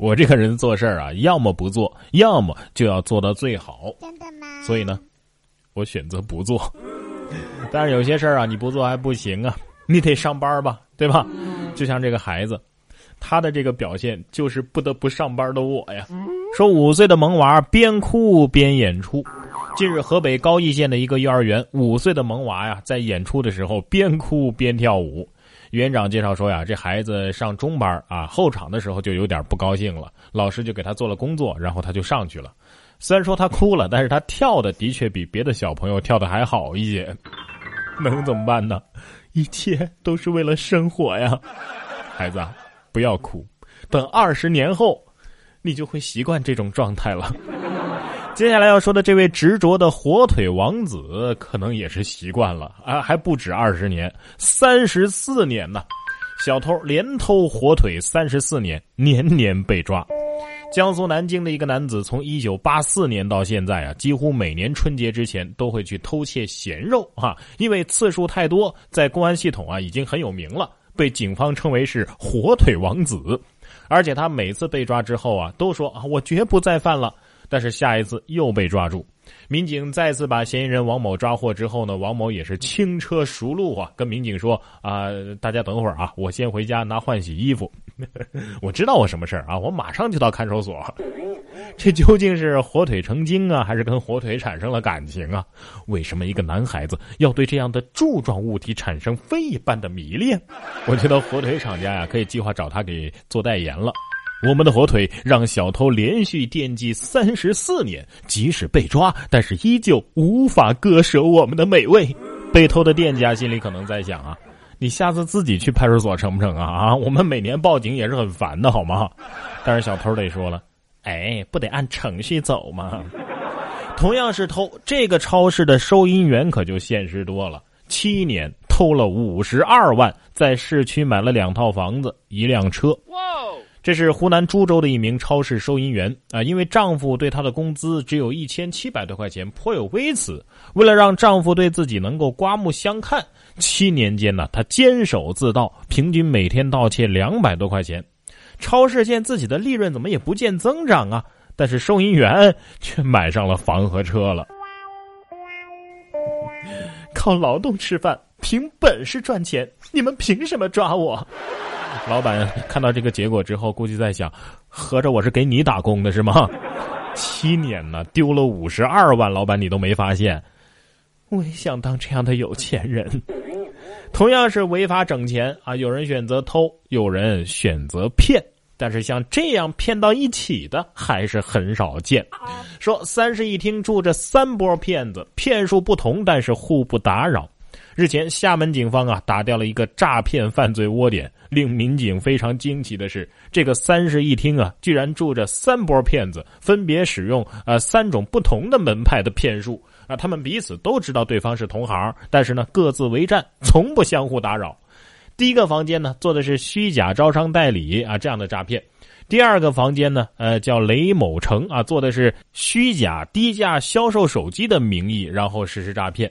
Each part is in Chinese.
我这个人做事儿啊，要么不做，要么就要做到最好。真的吗？所以呢，我选择不做。但是有些事儿啊，你不做还不行啊，你得上班吧，对吧？就像这个孩子，他的这个表现就是不得不上班的我呀。说五岁的萌娃边哭边演出。近日，河北高邑县的一个幼儿园，五岁的萌娃呀，在演出的时候边哭边跳舞。园长介绍说呀，这孩子上中班啊，后场的时候就有点不高兴了，老师就给他做了工作，然后他就上去了。虽然说他哭了，但是他跳的的确比别的小朋友跳的还好一些。能怎么办呢？一切都是为了生活呀，孩子，不要哭，等二十年后，你就会习惯这种状态了。接下来要说的这位执着的火腿王子，可能也是习惯了啊，还不止二十年，三十四年呢。小偷连偷火腿三十四年，年年被抓。江苏南京的一个男子，从一九八四年到现在啊，几乎每年春节之前都会去偷窃咸肉啊，因为次数太多，在公安系统啊已经很有名了，被警方称为是“火腿王子”。而且他每次被抓之后啊，都说啊，我绝不再犯了。但是下一次又被抓住，民警再次把嫌疑人王某抓获之后呢，王某也是轻车熟路啊，跟民警说啊，大家等会儿啊，我先回家拿换洗衣服，我知道我什么事儿啊，我马上就到看守所。这究竟是火腿成精啊，还是跟火腿产生了感情啊？为什么一个男孩子要对这样的柱状物体产生非一般的迷恋？我觉得火腿厂家呀，可以计划找他给做代言了。我们的火腿让小偷连续惦记三十四年，即使被抓，但是依旧无法割舍我们的美味。被偷的店家心里可能在想啊，你下次自己去派出所成不成啊？啊，我们每年报警也是很烦的，好吗？但是小偷得说了，哎，不得按程序走吗？同样是偷，这个超市的收银员可就现实多了，七年偷了五十二万，在市区买了两套房子，一辆车。这是湖南株洲的一名超市收银员啊，因为丈夫对她的工资只有一千七百多块钱，颇有微词。为了让丈夫对自己能够刮目相看，七年间呢，她坚守自盗，平均每天盗窃两百多块钱。超市见自己的利润怎么也不见增长啊，但是收银员却买上了房和车了。靠劳动吃饭，凭本事赚钱，你们凭什么抓我？老板看到这个结果之后，估计在想：合着我是给你打工的是吗？七年呢，丢了五十二万，老板你都没发现？我也想当这样的有钱人。同样是违法整钱啊，有人选择偷，有人选择骗，但是像这样骗到一起的还是很少见。说三室一厅住着三波骗子，骗术不同，但是互不打扰。日前，厦门警方啊打掉了一个诈骗犯罪窝点。令民警非常惊奇的是，这个三室一厅啊，居然住着三波骗子，分别使用呃三种不同的门派的骗术啊。他们彼此都知道对方是同行，但是呢各自为战，从不相互打扰。第一个房间呢做的是虚假招商代理啊这样的诈骗，第二个房间呢呃叫雷某成啊做的是虚假低价销售手机的名义，然后实施诈骗。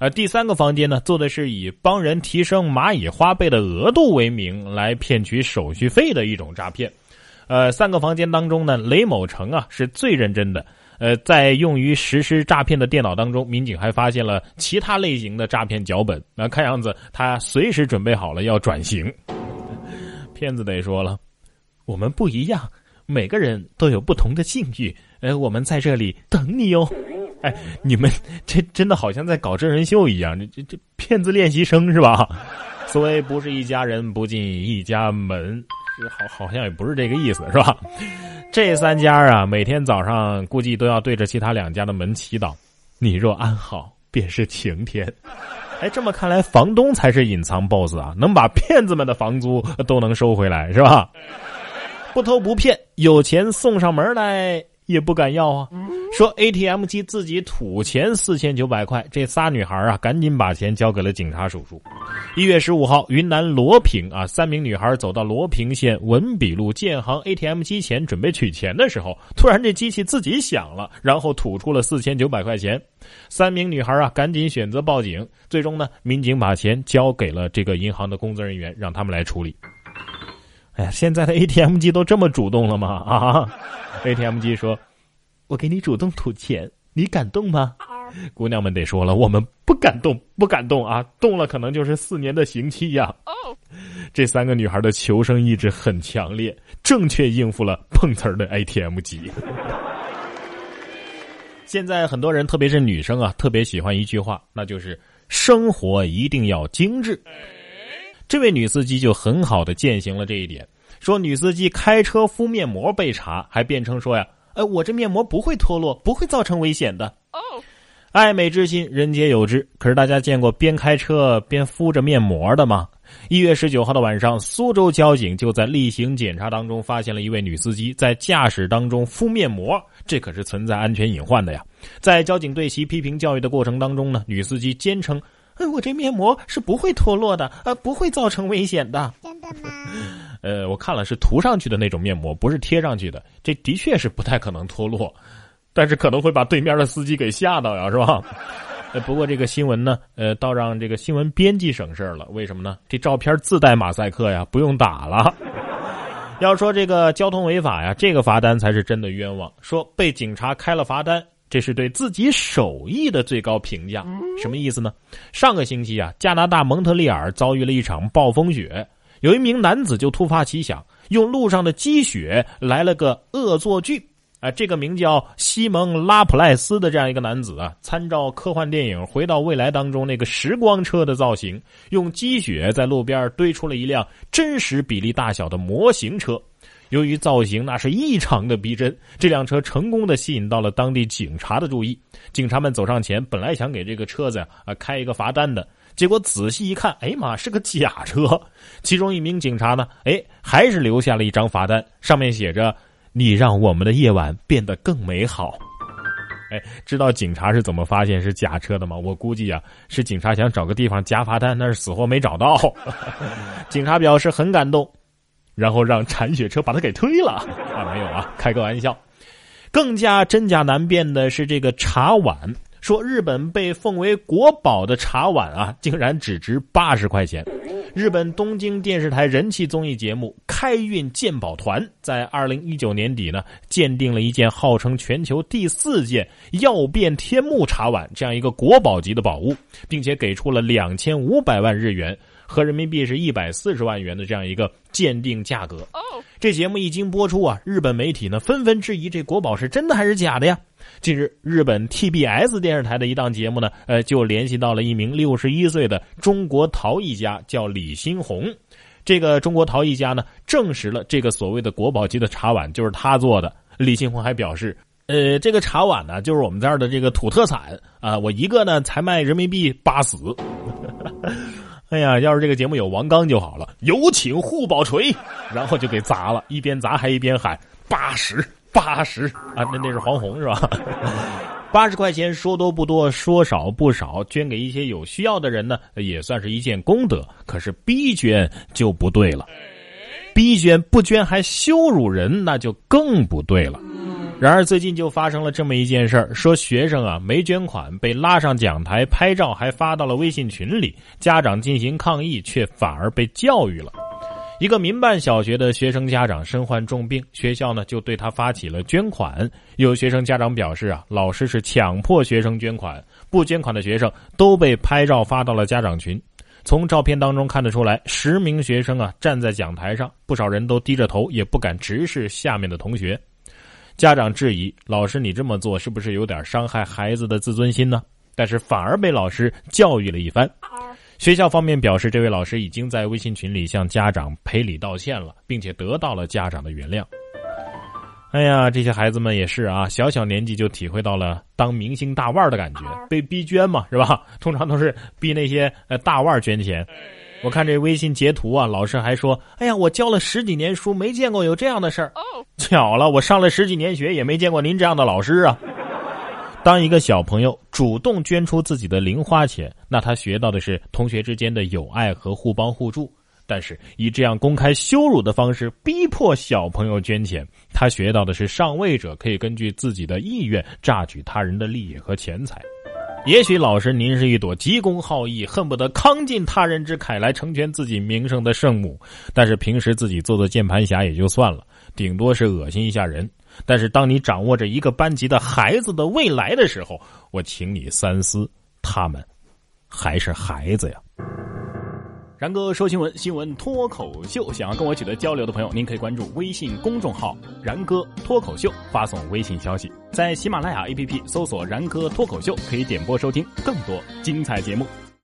呃，第三个房间呢，做的是以帮人提升蚂蚁花呗的额度为名来骗取手续费的一种诈骗。呃，三个房间当中呢，雷某成啊是最认真的。呃，在用于实施诈骗的电脑当中，民警还发现了其他类型的诈骗脚本。那看样子他随时准备好了要转型。骗子得说了，我们不一样，每个人都有不同的境遇。呃，我们在这里等你哟。哎，你们这真的好像在搞真人秀一样，这这这骗子练习生是吧？所谓不是一家人不进一家门，好好像也不是这个意思是吧？这三家啊，每天早上估计都要对着其他两家的门祈祷：“你若安好，便是晴天。”哎，这么看来，房东才是隐藏 BOSS 啊，能把骗子们的房租都能收回来是吧？不偷不骗，有钱送上门来。也不敢要啊！说 ATM 机自己吐钱四千九百块，这仨女孩啊，赶紧把钱交给了警察叔叔。一月十五号，云南罗平啊，三名女孩走到罗平县文笔路建行 ATM 机前准备取钱的时候，突然这机器自己响了，然后吐出了四千九百块钱。三名女孩啊，赶紧选择报警。最终呢，民警把钱交给了这个银行的工作人员，让他们来处理。哎呀，现在的 ATM 机都这么主动了吗？啊，ATM 机说：“我给你主动吐钱，你敢动吗？”姑娘们得说了，我们不敢动，不敢动啊！动了可能就是四年的刑期呀。这三个女孩的求生意志很强烈，正确应付了碰瓷儿的 ATM 机。现在很多人，特别是女生啊，特别喜欢一句话，那就是“生活一定要精致”。这位女司机就很好的践行了这一点。说女司机开车敷面膜被查，还辩称说呀：“哎，我这面膜不会脱落，不会造成危险的。”哦，爱美之心，人皆有之。可是大家见过边开车边敷着面膜的吗？一月十九号的晚上，苏州交警就在例行检查当中发现了一位女司机在驾驶当中敷面膜，这可是存在安全隐患的呀。在交警对其批评教育的过程当中呢，女司机坚称：“我这面膜是不会脱落的，呃，不会造成危险的。”真的吗？呃，我看了是涂上去的那种面膜，不是贴上去的。这的确是不太可能脱落，但是可能会把对面的司机给吓到呀，是吧？呃，不过这个新闻呢，呃，倒让这个新闻编辑省事儿了。为什么呢？这照片自带马赛克呀，不用打了。要说这个交通违法呀，这个罚单才是真的冤枉。说被警察开了罚单，这是对自己手艺的最高评价。什么意思呢？上个星期啊，加拿大蒙特利尔遭遇了一场暴风雪，有一名男子就突发奇想，用路上的积雪来了个恶作剧。啊，这个名叫西蒙·拉普赖斯的这样一个男子啊，参照科幻电影《回到未来》当中那个时光车的造型，用积雪在路边堆出了一辆真实比例大小的模型车。由于造型那是异常的逼真，这辆车成功的吸引到了当地警察的注意。警察们走上前，本来想给这个车子啊开一个罚单的，结果仔细一看，哎妈，是个假车。其中一名警察呢，哎，还是留下了一张罚单，上面写着。你让我们的夜晚变得更美好。哎，知道警察是怎么发现是假车的吗？我估计啊，是警察想找个地方夹罚单，但是死活没找到。警察表示很感动，然后让铲雪车把他给推了。啊，没有啊，开个玩笑。更加真假难辨的是这个茶碗。说日本被奉为国宝的茶碗啊，竟然只值八十块钱。日本东京电视台人气综艺节目《开运鉴宝团》在二零一九年底呢，鉴定了一件号称全球第四件曜变天目茶碗这样一个国宝级的宝物，并且给出了两千五百万日元。合人民币是一百四十万元的这样一个鉴定价格。这节目一经播出啊，日本媒体呢纷纷质疑这国宝是真的还是假的呀？近日，日本 TBS 电视台的一档节目呢，呃，就联系到了一名六十一岁的中国陶艺家，叫李新红。这个中国陶艺家呢，证实了这个所谓的国宝级的茶碗就是他做的。李新红还表示，呃，这个茶碗呢，就是我们这儿的这个土特产啊，我一个呢才卖人民币八十。哎呀，要是这个节目有王刚就好了，有请护宝锤，然后就给砸了，一边砸还一边喊八十八十啊，那那是黄宏是吧？八十块钱说多不多，说少不少，捐给一些有需要的人呢，也算是一件功德。可是逼捐就不对了，逼捐不捐还羞辱人，那就更不对了。然而最近就发生了这么一件事儿，说学生啊没捐款被拉上讲台拍照，还发到了微信群里，家长进行抗议，却反而被教育了。一个民办小学的学生家长身患重病，学校呢就对他发起了捐款。有学生家长表示啊，老师是强迫学生捐款，不捐款的学生都被拍照发到了家长群。从照片当中看得出来，十名学生啊站在讲台上，不少人都低着头，也不敢直视下面的同学。家长质疑老师：“你这么做是不是有点伤害孩子的自尊心呢？”但是反而被老师教育了一番。学校方面表示，这位老师已经在微信群里向家长赔礼道歉了，并且得到了家长的原谅。哎呀，这些孩子们也是啊，小小年纪就体会到了当明星大腕的感觉，被逼捐嘛，是吧？通常都是逼那些呃大腕捐钱。我看这微信截图啊，老师还说：“哎呀，我教了十几年书，没见过有这样的事儿。巧了，我上了十几年学，也没见过您这样的老师啊。”当一个小朋友主动捐出自己的零花钱，那他学到的是同学之间的友爱和互帮互助；但是以这样公开羞辱的方式逼迫小朋友捐钱，他学到的是上位者可以根据自己的意愿榨取他人的利益和钱财。也许老师您是一朵急公好义，恨不得慷尽他人之慨来成全自己名声的圣母，但是平时自己做做键盘侠也就算了，顶多是恶心一下人。但是当你掌握着一个班级的孩子的未来的时候，我请你三思，他们还是孩子呀。然哥说新闻，新闻脱口秀。想要跟我取得交流的朋友，您可以关注微信公众号“然哥脱口秀”，发送微信消息，在喜马拉雅 APP 搜索“然哥脱口秀”，可以点播收听更多精彩节目。